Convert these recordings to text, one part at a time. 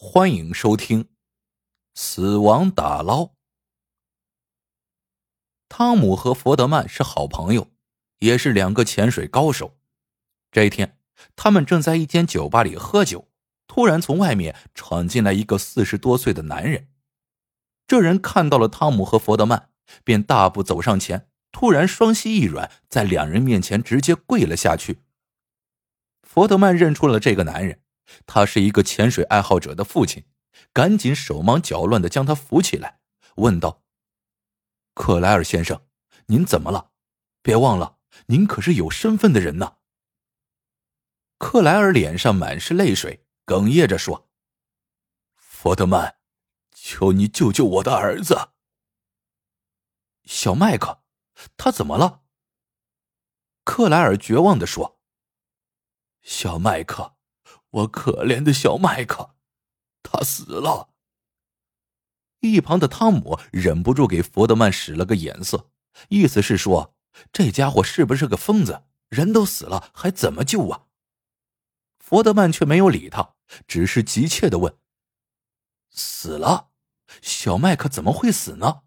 欢迎收听《死亡打捞》。汤姆和佛德曼是好朋友，也是两个潜水高手。这一天，他们正在一间酒吧里喝酒，突然从外面闯进来一个四十多岁的男人。这人看到了汤姆和佛德曼，便大步走上前，突然双膝一软，在两人面前直接跪了下去。佛德曼认出了这个男人。他是一个潜水爱好者的父亲，赶紧手忙脚乱的将他扶起来，问道：“克莱尔先生，您怎么了？别忘了，您可是有身份的人呢。”克莱尔脸上满是泪水，哽咽着说：“佛德曼，求你救救我的儿子。”小麦克，他怎么了？克莱尔绝望的说：“小麦克。”我可怜的小麦克，他死了。一旁的汤姆忍不住给佛德曼使了个眼色，意思是说这家伙是不是个疯子？人都死了，还怎么救啊？佛德曼却没有理他，只是急切的问：“死了？小麦克怎么会死呢？”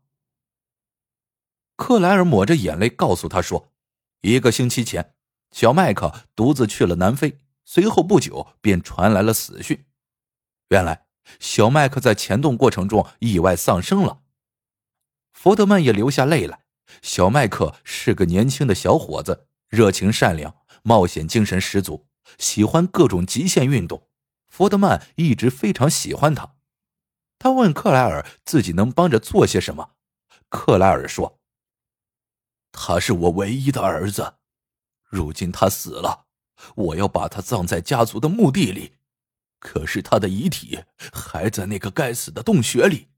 克莱尔抹着眼泪告诉他说：“一个星期前，小麦克独自去了南非。”随后不久便传来了死讯，原来小麦克在潜动过程中意外丧生了。福德曼也流下泪来。小麦克是个年轻的小伙子，热情善良，冒险精神十足，喜欢各种极限运动。福德曼一直非常喜欢他。他问克莱尔自己能帮着做些什么。克莱尔说：“他是我唯一的儿子，如今他死了。”我要把他葬在家族的墓地里，可是他的遗体还在那个该死的洞穴里。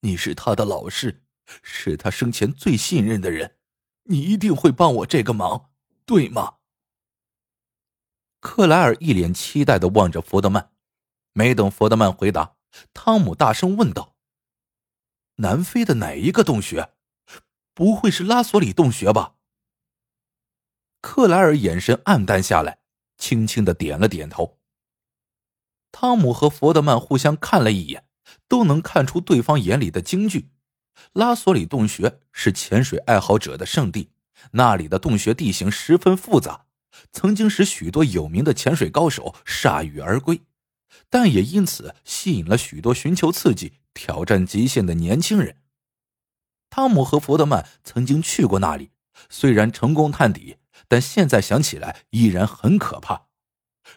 你是他的老师，是他生前最信任的人，你一定会帮我这个忙，对吗？克莱尔一脸期待的望着佛德曼，没等佛德曼回答，汤姆大声问道：“南非的哪一个洞穴？不会是拉索里洞穴吧？”克莱尔眼神黯淡下来，轻轻的点了点头。汤姆和佛德曼互相看了一眼，都能看出对方眼里的惊惧。拉索里洞穴是潜水爱好者的圣地，那里的洞穴地形十分复杂，曾经使许多有名的潜水高手铩羽而归，但也因此吸引了许多寻求刺激、挑战极限的年轻人。汤姆和佛德曼曾经去过那里，虽然成功探底。但现在想起来依然很可怕。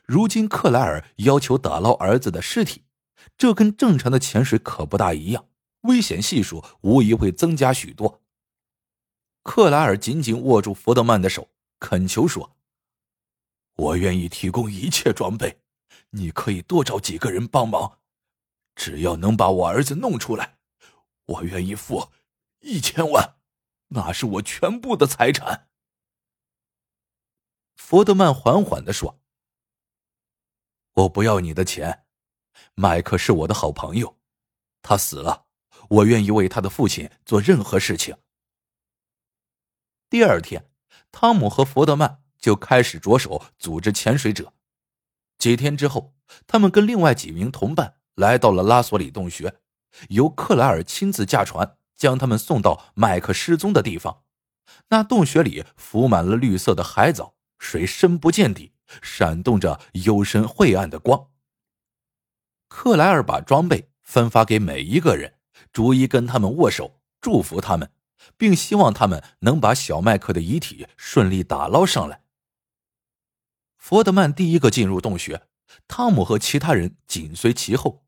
如今克莱尔要求打捞儿子的尸体，这跟正常的潜水可不大一样，危险系数无疑会增加许多。克莱尔紧紧握住福德曼的手，恳求说：“我愿意提供一切装备，你可以多找几个人帮忙，只要能把我儿子弄出来，我愿意付一千万，那是我全部的财产。”福德曼缓缓的说：“我不要你的钱，麦克是我的好朋友，他死了，我愿意为他的父亲做任何事情。”第二天，汤姆和福德曼就开始着手组织潜水者。几天之后，他们跟另外几名同伴来到了拉索里洞穴，由克莱尔亲自驾船将他们送到麦克失踪的地方。那洞穴里浮满了绿色的海藻。水深不见底，闪动着幽深晦暗的光。克莱尔把装备分发给每一个人，逐一跟他们握手，祝福他们，并希望他们能把小麦克的遗体顺利打捞上来。佛德曼第一个进入洞穴，汤姆和其他人紧随其后。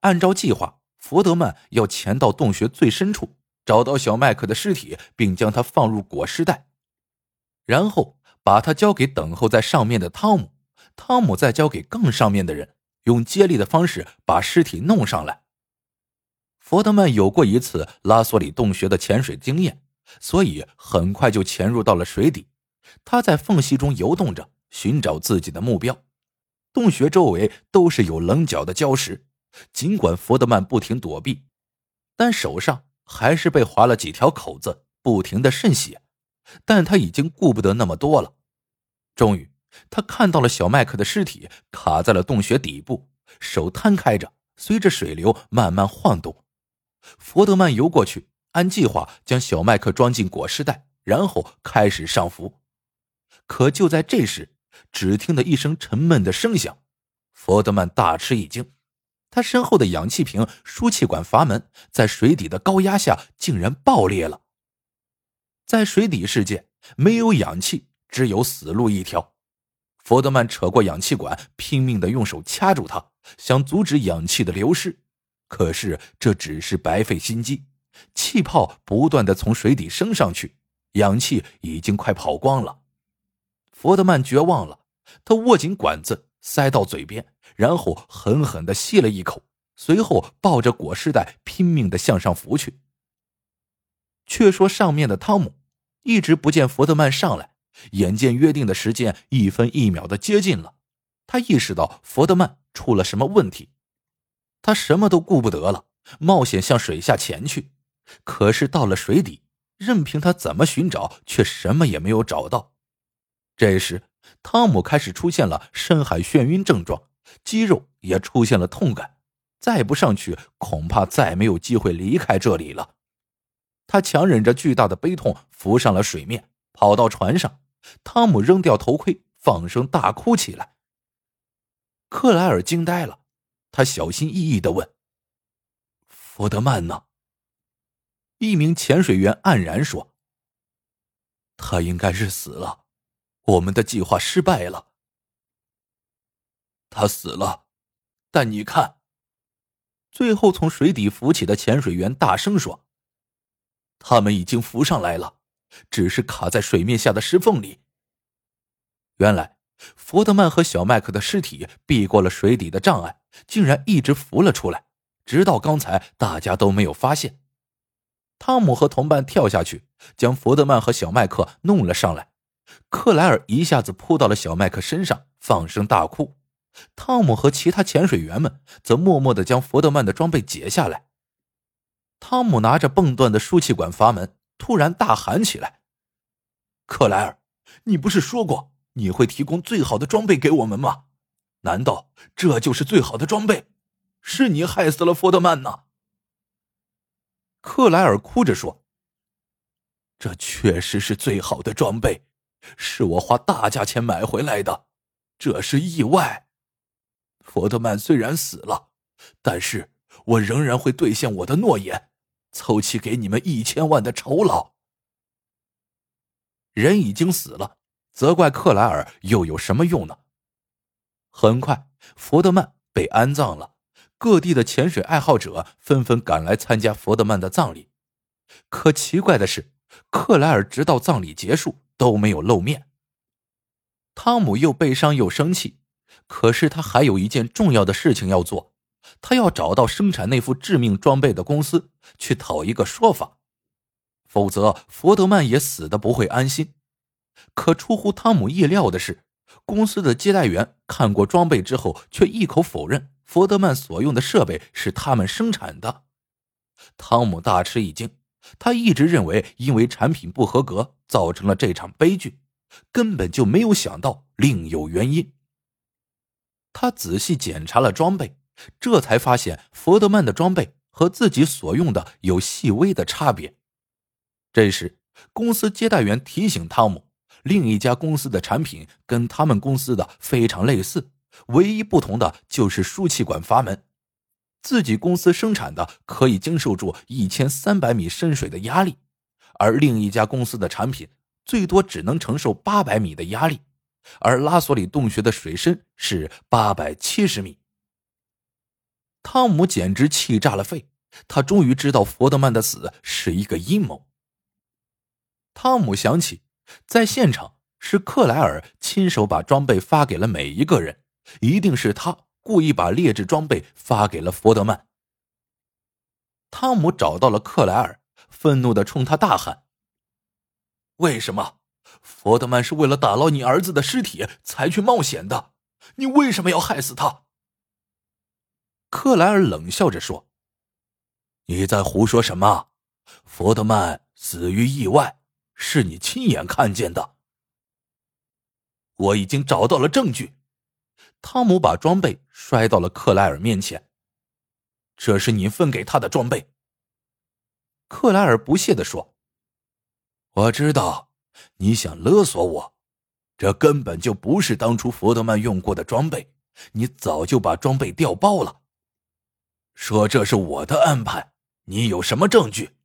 按照计划，佛德曼要潜到洞穴最深处，找到小麦克的尸体，并将他放入裹尸袋，然后。把他交给等候在上面的汤姆，汤姆再交给更上面的人，用接力的方式把尸体弄上来。佛德曼有过一次拉索里洞穴的潜水经验，所以很快就潜入到了水底。他在缝隙中游动着，寻找自己的目标。洞穴周围都是有棱角的礁石，尽管佛德曼不停躲避，但手上还是被划了几条口子，不停的渗血。但他已经顾不得那么多了。终于，他看到了小麦克的尸体卡在了洞穴底部，手摊开着，随着水流慢慢晃动。佛德曼游过去，按计划将小麦克装进裹尸袋，然后开始上浮。可就在这时，只听得一声沉闷的声响，佛德曼大吃一惊，他身后的氧气瓶输气管阀门在水底的高压下竟然爆裂了。在水底世界，没有氧气，只有死路一条。佛德曼扯过氧气管，拼命的用手掐住它，想阻止氧气的流失。可是这只是白费心机，气泡不断的从水底升上去，氧气已经快跑光了。佛德曼绝望了，他握紧管子塞到嘴边，然后狠狠的吸了一口，随后抱着裹尸袋拼命的向上浮去。却说上面的汤姆一直不见佛德曼上来。眼见约定的时间一分一秒的接近了，他意识到佛德曼出了什么问题，他什么都顾不得了，冒险向水下潜去。可是到了水底，任凭他怎么寻找，却什么也没有找到。这时，汤姆开始出现了深海眩晕症状，肌肉也出现了痛感，再不上去，恐怕再没有机会离开这里了。他强忍着巨大的悲痛，浮上了水面，跑到船上。汤姆扔掉头盔，放声大哭起来。克莱尔惊呆了，他小心翼翼的问：“福德曼呢？”一名潜水员黯然说：“他应该是死了，我们的计划失败了。他死了，但你看。”最后从水底浮起的潜水员大声说：“他们已经浮上来了。”只是卡在水面下的石缝里。原来，佛德曼和小麦克的尸体避过了水底的障碍，竟然一直浮了出来，直到刚才大家都没有发现。汤姆和同伴跳下去，将佛德曼和小麦克弄了上来。克莱尔一下子扑到了小麦克身上，放声大哭。汤姆和其他潜水员们则默默的将佛德曼的装备解下来。汤姆拿着蹦断的输气管阀门。突然大喊起来：“克莱尔，你不是说过你会提供最好的装备给我们吗？难道这就是最好的装备？是你害死了福德曼呢？”克莱尔哭着说：“这确实是最好的装备，是我花大价钱买回来的。这是意外。福德曼虽然死了，但是我仍然会兑现我的诺言。”凑齐给你们一千万的酬劳。人已经死了，责怪克莱尔又有什么用呢？很快，佛德曼被安葬了，各地的潜水爱好者纷纷赶来参加佛德曼的葬礼。可奇怪的是，克莱尔直到葬礼结束都没有露面。汤姆又悲伤又生气，可是他还有一件重要的事情要做。他要找到生产那副致命装备的公司去讨一个说法，否则佛德曼也死的不会安心。可出乎汤姆意料的是，公司的接待员看过装备之后，却一口否认佛德曼所用的设备是他们生产的。汤姆大吃一惊，他一直认为因为产品不合格造成了这场悲剧，根本就没有想到另有原因。他仔细检查了装备。这才发现，佛德曼的装备和自己所用的有细微的差别。这时，公司接待员提醒汤姆，另一家公司的产品跟他们公司的非常类似，唯一不同的就是输气管阀门。自己公司生产的可以经受住一千三百米深水的压力，而另一家公司的产品最多只能承受八百米的压力，而拉索里洞穴的水深是八百七十米。汤姆简直气炸了肺，他终于知道佛德曼的死是一个阴谋。汤姆想起，在现场是克莱尔亲手把装备发给了每一个人，一定是他故意把劣质装备发给了佛德曼。汤姆找到了克莱尔，愤怒的冲他大喊：“为什么？佛德曼是为了打捞你儿子的尸体才去冒险的，你为什么要害死他？”克莱尔冷笑着说：“你在胡说什么？福德曼死于意外，是你亲眼看见的。我已经找到了证据。”汤姆把装备摔到了克莱尔面前。这是你分给他的装备。”克莱尔不屑的说：“我知道你想勒索我，这根本就不是当初福德曼用过的装备，你早就把装备调包了。说这是我的安排，你有什么证据？”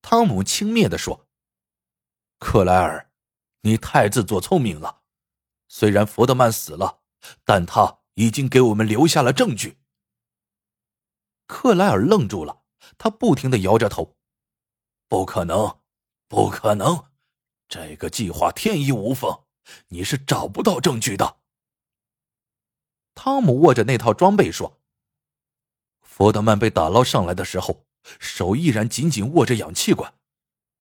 汤姆轻蔑的说：“克莱尔，你太自作聪明了。虽然福德曼死了，但他已经给我们留下了证据。”克莱尔愣住了。他不停的摇着头，不可能，不可能，这个计划天衣无缝，你是找不到证据的。汤姆握着那套装备说：“福德曼被打捞上来的时候，手依然紧紧握着氧气管，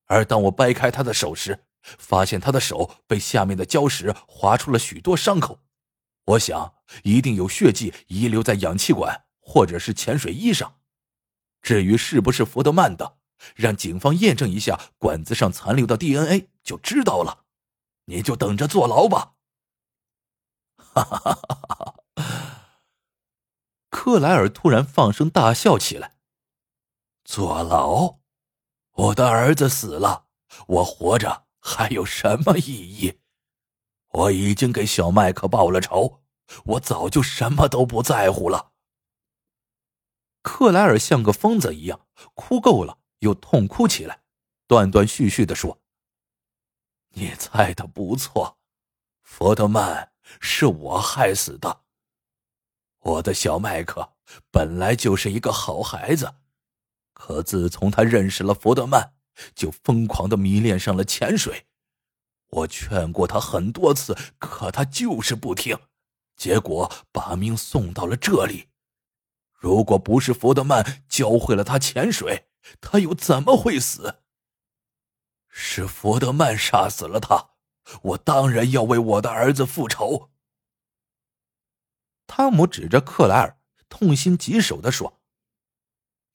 而当我掰开他的手时，发现他的手被下面的礁石划出了许多伤口。我想，一定有血迹遗留在氧气管或者是潜水衣上。”至于是不是福德曼的，让警方验证一下管子上残留的 DNA 就知道了。你就等着坐牢吧！哈哈哈哈哈！克莱尔突然放声大笑起来。坐牢？我的儿子死了，我活着还有什么意义？我已经给小麦克报了仇，我早就什么都不在乎了。克莱尔像个疯子一样哭够了，又痛哭起来，断断续续的说：“你猜的不错，佛德曼是我害死的。我的小麦克本来就是一个好孩子，可自从他认识了福德曼，就疯狂的迷恋上了潜水。我劝过他很多次，可他就是不听，结果把命送到了这里。”如果不是福德曼教会了他潜水，他又怎么会死？是福德曼杀死了他，我当然要为我的儿子复仇。汤姆指着克莱尔，痛心疾首的说：“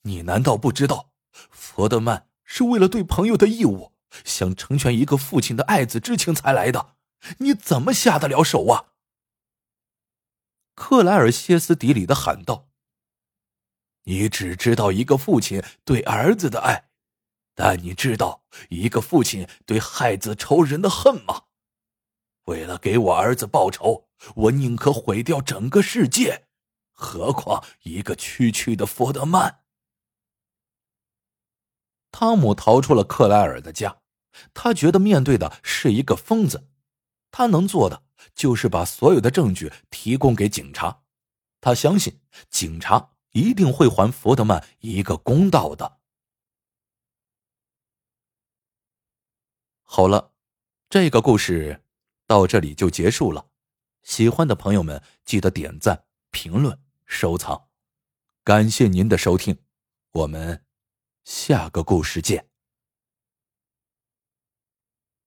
你难道不知道，佛德曼是为了对朋友的义务，想成全一个父亲的爱子之情才来的？你怎么下得了手啊？”克莱尔歇斯底里的喊道。你只知道一个父亲对儿子的爱，但你知道一个父亲对害子仇人的恨吗？为了给我儿子报仇，我宁可毁掉整个世界，何况一个区区的佛德曼。汤姆逃出了克莱尔的家，他觉得面对的是一个疯子，他能做的就是把所有的证据提供给警察，他相信警察。一定会还福德曼一个公道的。好了，这个故事到这里就结束了。喜欢的朋友们记得点赞、评论、收藏，感谢您的收听，我们下个故事见。